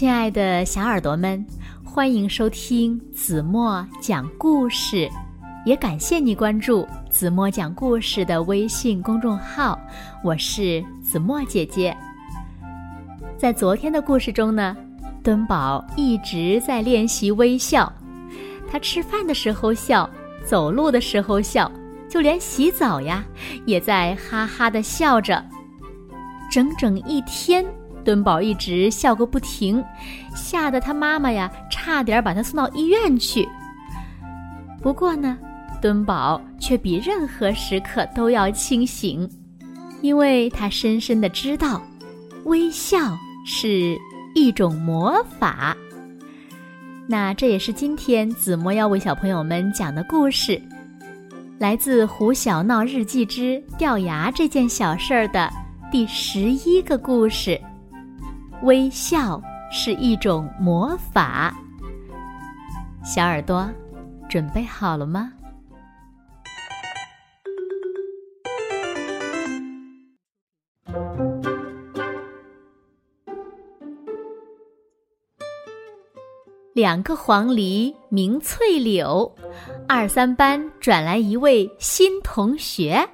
亲爱的小耳朵们，欢迎收听子墨讲故事，也感谢你关注子墨讲故事的微信公众号。我是子墨姐姐。在昨天的故事中呢，敦宝一直在练习微笑，他吃饭的时候笑，走路的时候笑，就连洗澡呀，也在哈哈的笑着，整整一天。敦宝一直笑个不停，吓得他妈妈呀差点把他送到医院去。不过呢，敦宝却比任何时刻都要清醒，因为他深深的知道，微笑是一种魔法。那这也是今天子墨要为小朋友们讲的故事，来自《胡小闹日记之掉牙这件小事儿》的第十一个故事。微笑是一种魔法，小耳朵准备好了吗？两个黄鹂鸣翠柳，二三班转来一位新同学，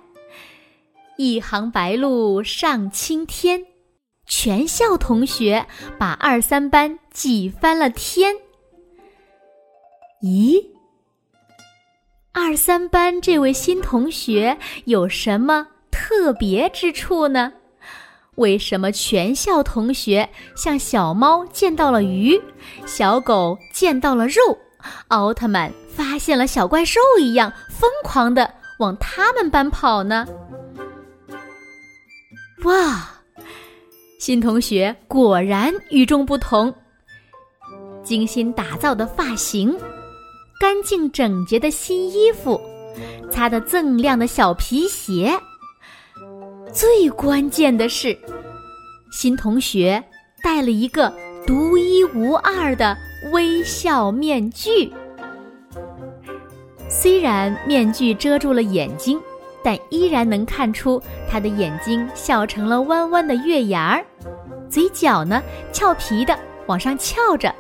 一行白鹭上青天。全校同学把二三班挤翻了天。咦，二三班这位新同学有什么特别之处呢？为什么全校同学像小猫见到了鱼，小狗见到了肉，奥特曼发现了小怪兽一样，疯狂的往他们班跑呢？哇！新同学果然与众不同，精心打造的发型，干净整洁的新衣服，擦得锃亮的小皮鞋。最关键的是，新同学戴了一个独一无二的微笑面具。虽然面具遮住了眼睛，但依然能看出他的眼睛笑成了弯弯的月牙儿。嘴角呢，俏皮的往上翘着，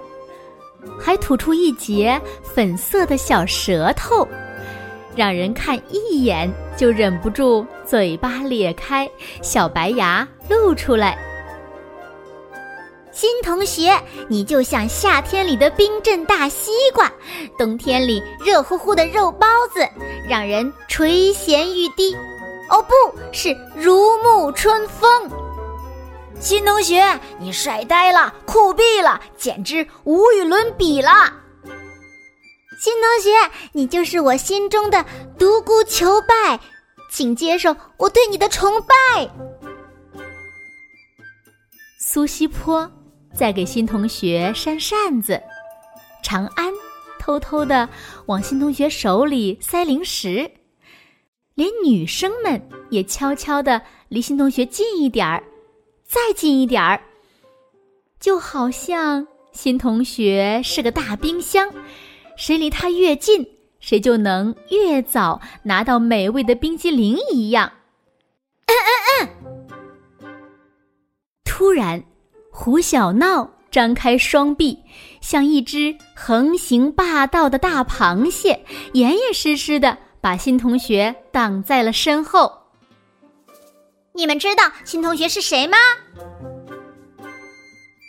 还吐出一截粉色的小舌头，让人看一眼就忍不住嘴巴咧开，小白牙露出来。新同学，你就像夏天里的冰镇大西瓜，冬天里热乎乎的肉包子，让人垂涎欲滴。哦，不是如沐春风。新同学，你帅呆了，酷毙了，简直无与伦比了！新同学，你就是我心中的独孤求败，请接受我对你的崇拜。苏西坡在给新同学扇扇子，长安偷偷的往新同学手里塞零食，连女生们也悄悄的离新同学近一点儿。再近一点儿，就好像新同学是个大冰箱，谁离他越近，谁就能越早拿到美味的冰激凌一样。嗯嗯嗯。突然，胡小闹张开双臂，像一只横行霸道的大螃蟹，严严实实的把新同学挡在了身后。你们知道新同学是谁吗？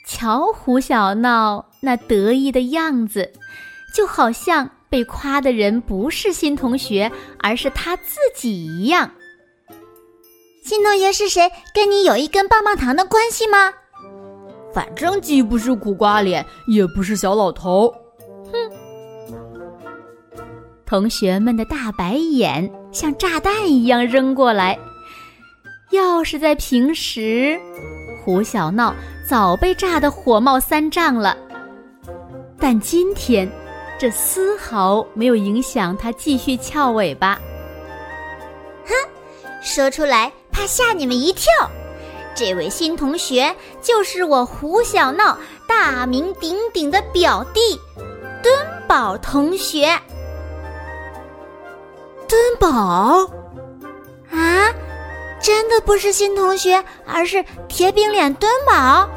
瞧胡小闹那得意的样子，就好像被夸的人不是新同学，而是他自己一样。新同学是谁？跟你有一根棒棒糖的关系吗？反正既不是苦瓜脸，也不是小老头。哼！同学们的大白眼像炸弹一样扔过来。要是在平时，胡小闹早被炸得火冒三丈了。但今天，这丝毫没有影响他继续翘尾巴。哼，说出来怕吓你们一跳。这位新同学就是我胡小闹大名鼎鼎的表弟，敦宝同学。敦宝啊。真的不是新同学，而是铁饼脸敦宝。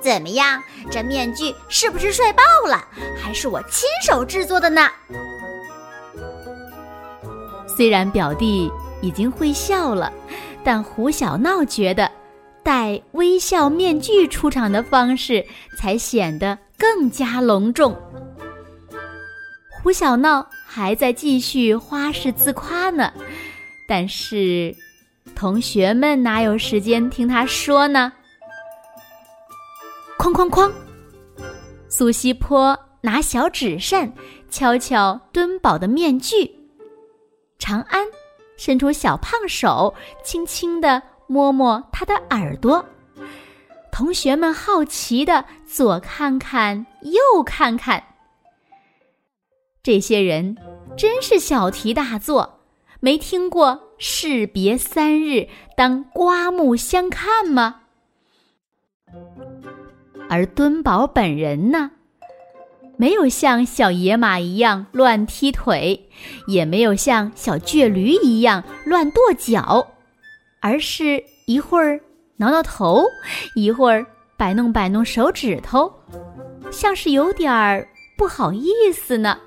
怎么样，这面具是不是帅爆了？还是我亲手制作的呢？虽然表弟已经会笑了，但胡小闹觉得戴微笑面具出场的方式才显得更加隆重。胡小闹还在继续花式自夸呢，但是同学们哪有时间听他说呢？哐哐哐！苏西坡拿小纸扇敲敲敦宝的面具，长安伸出小胖手，轻轻地摸摸他的耳朵。同学们好奇的左看看右看看，这些人真是小题大做，没听过“士别三日，当刮目相看”吗？而敦宝本人呢，没有像小野马一样乱踢腿，也没有像小倔驴一样乱跺脚，而是一会儿挠挠头，一会儿摆弄摆弄手指头，像是有点儿不好意思呢。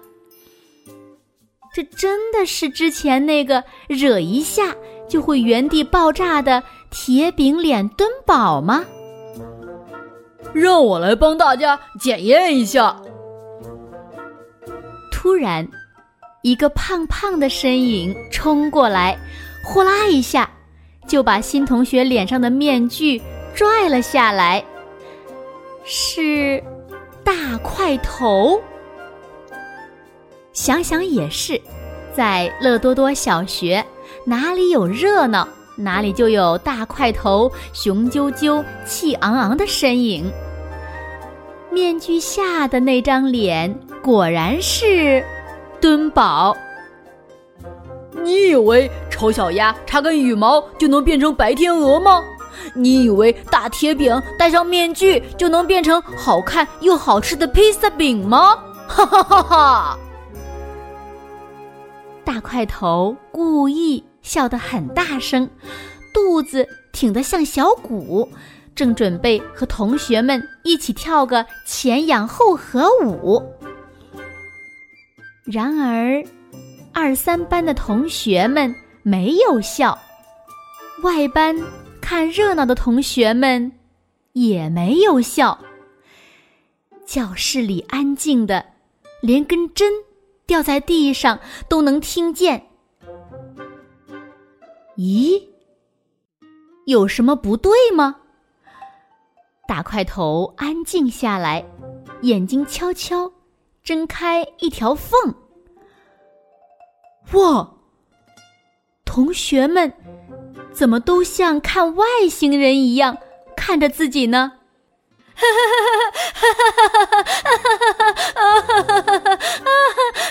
这真的是之前那个惹一下就会原地爆炸的铁饼脸敦宝吗？让我来帮大家检验一下。突然，一个胖胖的身影冲过来，呼啦一下就把新同学脸上的面具拽了下来。是大块头。想想也是，在乐多多小学，哪里有热闹？哪里就有大块头、雄赳赳、气昂昂的身影。面具下的那张脸果然是敦宝。你以为丑小鸭插根羽毛就能变成白天鹅吗？你以为大铁饼戴上面具就能变成好看又好吃的披萨饼吗？哈哈哈哈！大块头故意。笑得很大声，肚子挺得像小鼓，正准备和同学们一起跳个前仰后合舞。然而，二三班的同学们没有笑，外班看热闹的同学们也没有笑。教室里安静的，连根针掉在地上都能听见。咦，有什么不对吗？大块头安静下来，眼睛悄悄睁开一条缝。哇！同学们怎么都像看外星人一样看着自己呢？哈哈哈哈哈哈！哈哈哈哈哈！哈哈哈哈哈！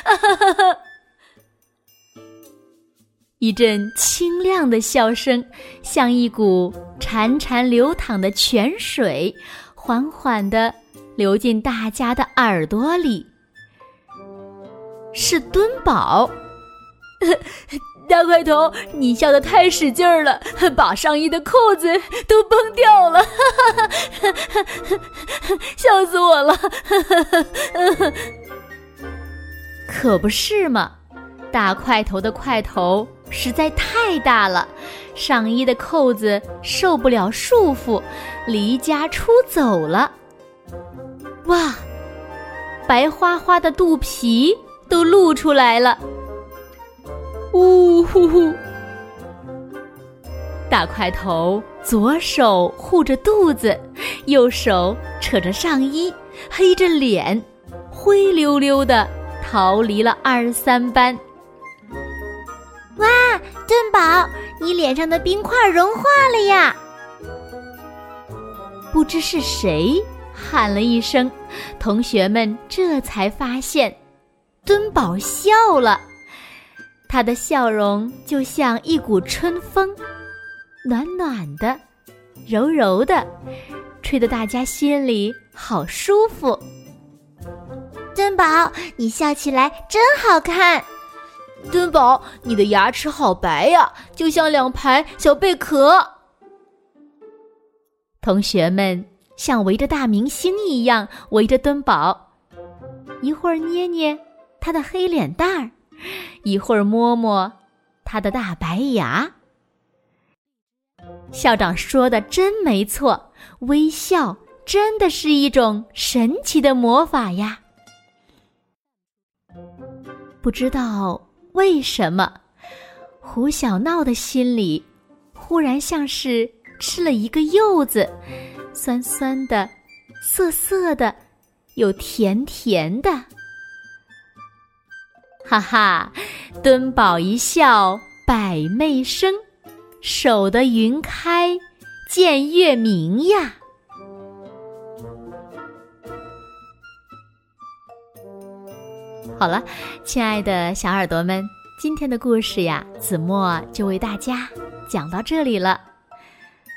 哈哈哈哈！一阵清亮的笑声，像一股潺潺流淌的泉水，缓缓地流进大家的耳朵里。是敦宝，大块头，你笑得太使劲儿了，把上衣的扣子都崩掉了，笑死我了！可不是嘛，大块头的块头。实在太大了，上衣的扣子受不了束缚，离家出走了。哇，白花花的肚皮都露出来了。呜呼呼！大块头左手护着肚子，右手扯着上衣，黑着脸，灰溜溜的逃离了二三班。哇，敦宝，你脸上的冰块融化了呀！不知是谁喊了一声，同学们这才发现，敦宝笑了。他的笑容就像一股春风，暖暖的，柔柔的，吹得大家心里好舒服。敦宝，你笑起来真好看。敦宝，你的牙齿好白呀，就像两排小贝壳。同学们像围着大明星一样围着敦宝，一会儿捏捏他的黑脸蛋儿，一会儿摸摸他的大白牙。校长说的真没错，微笑真的是一种神奇的魔法呀！不知道为什么，胡小闹的心里忽然像是吃了一个柚子，酸酸的，涩涩的，又甜甜的。哈哈，敦宝一笑百媚生。守得云开见月明呀！好了，亲爱的小耳朵们，今天的故事呀，子墨就为大家讲到这里了。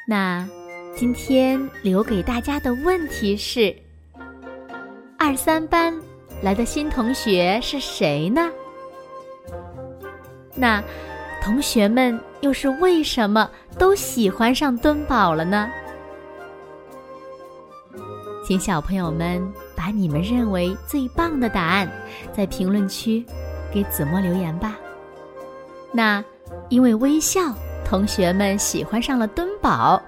那今天留给大家的问题是：二三班来的新同学是谁呢？那同学们。又是为什么都喜欢上敦宝了呢？请小朋友们把你们认为最棒的答案在评论区给子墨留言吧。那因为微笑，同学们喜欢上了敦宝，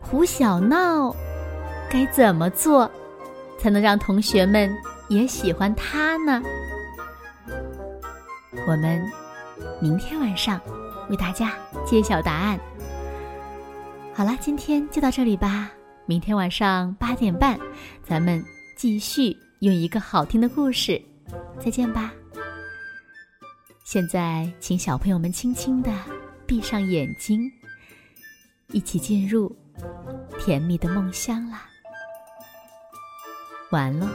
胡小闹该怎么做才能让同学们也喜欢他呢？我们明天晚上。为大家揭晓答案。好了，今天就到这里吧。明天晚上八点半，咱们继续用一个好听的故事。再见吧。现在，请小朋友们轻轻的闭上眼睛，一起进入甜蜜的梦乡啦。完了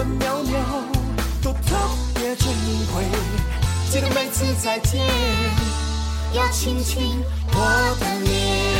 分秒秒都特别珍贵记得每次再见要亲亲我的脸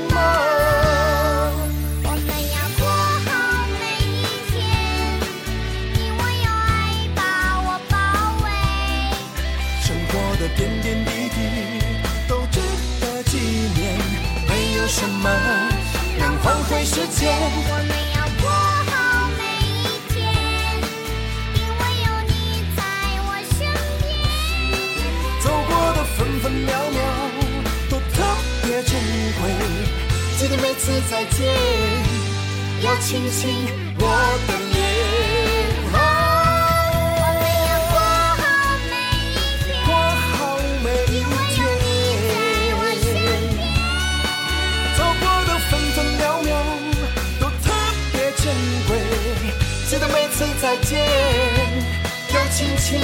点点滴滴都值得纪念。没有什么能换回时间。我们要过好每一天，因为有你在我身边。走过的分分秒秒都特别珍贵，记得每次再见要亲亲我的脸。再见要亲亲